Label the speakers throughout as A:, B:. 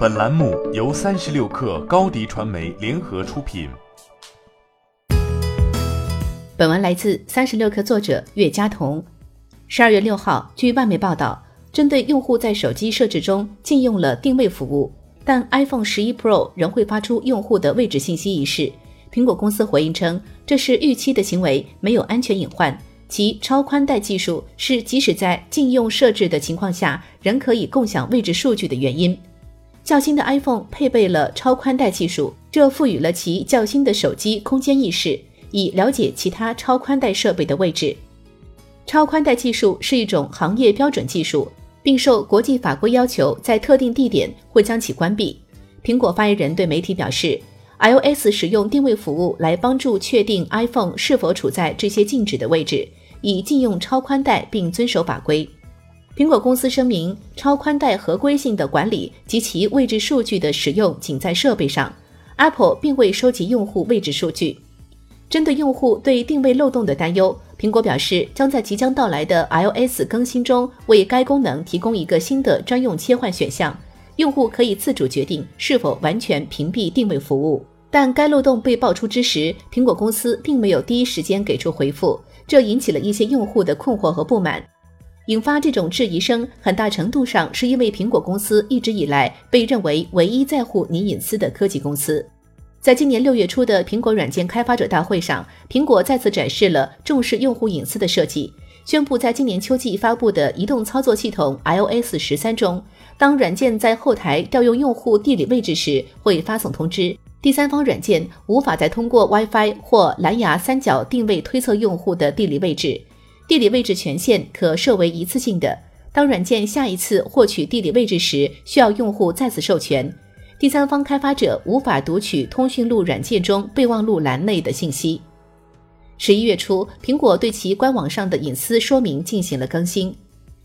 A: 本栏目由三十六氪高低传媒联合出品。
B: 本文来自三十六氪作者岳佳彤。十二月六号，据外媒报道，针对用户在手机设置中禁用了定位服务，但 iPhone 十一 Pro 仍会发出用户的位置信息一事，苹果公司回应称，这是预期的行为，没有安全隐患。其超宽带技术是即使在禁用设置的情况下，仍可以共享位置数据的原因。较新的 iPhone 配备了超宽带技术，这赋予了其较新的手机空间意识，以了解其他超宽带设备的位置。超宽带技术是一种行业标准技术，并受国际法规要求，在特定地点会将其关闭。苹果发言人对媒体表示，iOS 使用定位服务来帮助确定 iPhone 是否处在这些禁止的位置，以禁用超宽带并遵守法规。苹果公司声明，超宽带合规性的管理及其位置数据的使用仅在设备上。Apple 并未收集用户位置数据。针对用户对定位漏洞的担忧，苹果表示将在即将到来的 iOS 更新中为该功能提供一个新的专用切换选项，用户可以自主决定是否完全屏蔽定位服务。但该漏洞被爆出之时，苹果公司并没有第一时间给出回复，这引起了一些用户的困惑和不满。引发这种质疑声，很大程度上是因为苹果公司一直以来被认为唯一在乎你隐私的科技公司。在今年六月初的苹果软件开发者大会上，苹果再次展示了重视用户隐私的设计，宣布在今年秋季发布的移动操作系统 iOS 十三中，当软件在后台调用用户地理位置时，会发送通知，第三方软件无法再通过 WiFi 或蓝牙三角定位推测用户的地理位置。地理位置权限可设为一次性的。当软件下一次获取地理位置时，需要用户再次授权。第三方开发者无法读取通讯录软件中备忘录栏内的信息。十一月初，苹果对其官网上的隐私说明进行了更新。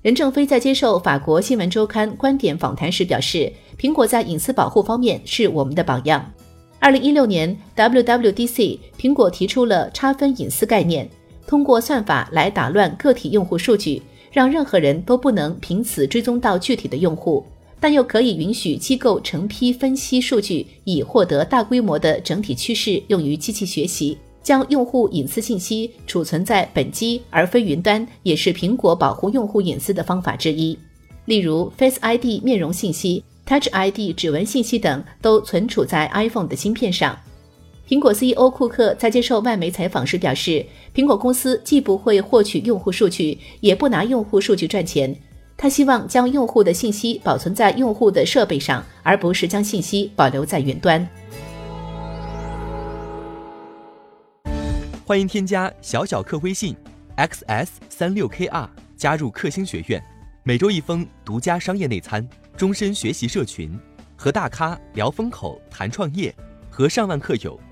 B: 任正非在接受法国新闻周刊观点访谈时表示，苹果在隐私保护方面是我们的榜样。二零一六年 WWDC，苹果提出了差分隐私概念。通过算法来打乱个体用户数据，让任何人都不能凭此追踪到具体的用户，但又可以允许机构成批分析数据，以获得大规模的整体趋势，用于机器学习。将用户隐私信息储存在本机而非云端，也是苹果保护用户隐私的方法之一。例如，Face ID 面容信息、Touch ID 指纹信息等都存储在 iPhone 的芯片上。苹果 CEO 库克在接受外媒采访时表示，苹果公司既不会获取用户数据，也不拿用户数据赚钱。他希望将用户的信息保存在用户的设备上，而不是将信息保留在云端。
C: 欢迎添加小小客微信 xs 三六 kr 加入克星学院，每周一封独家商业内参，终身学习社群，和大咖聊风口、谈创业，和上万客友。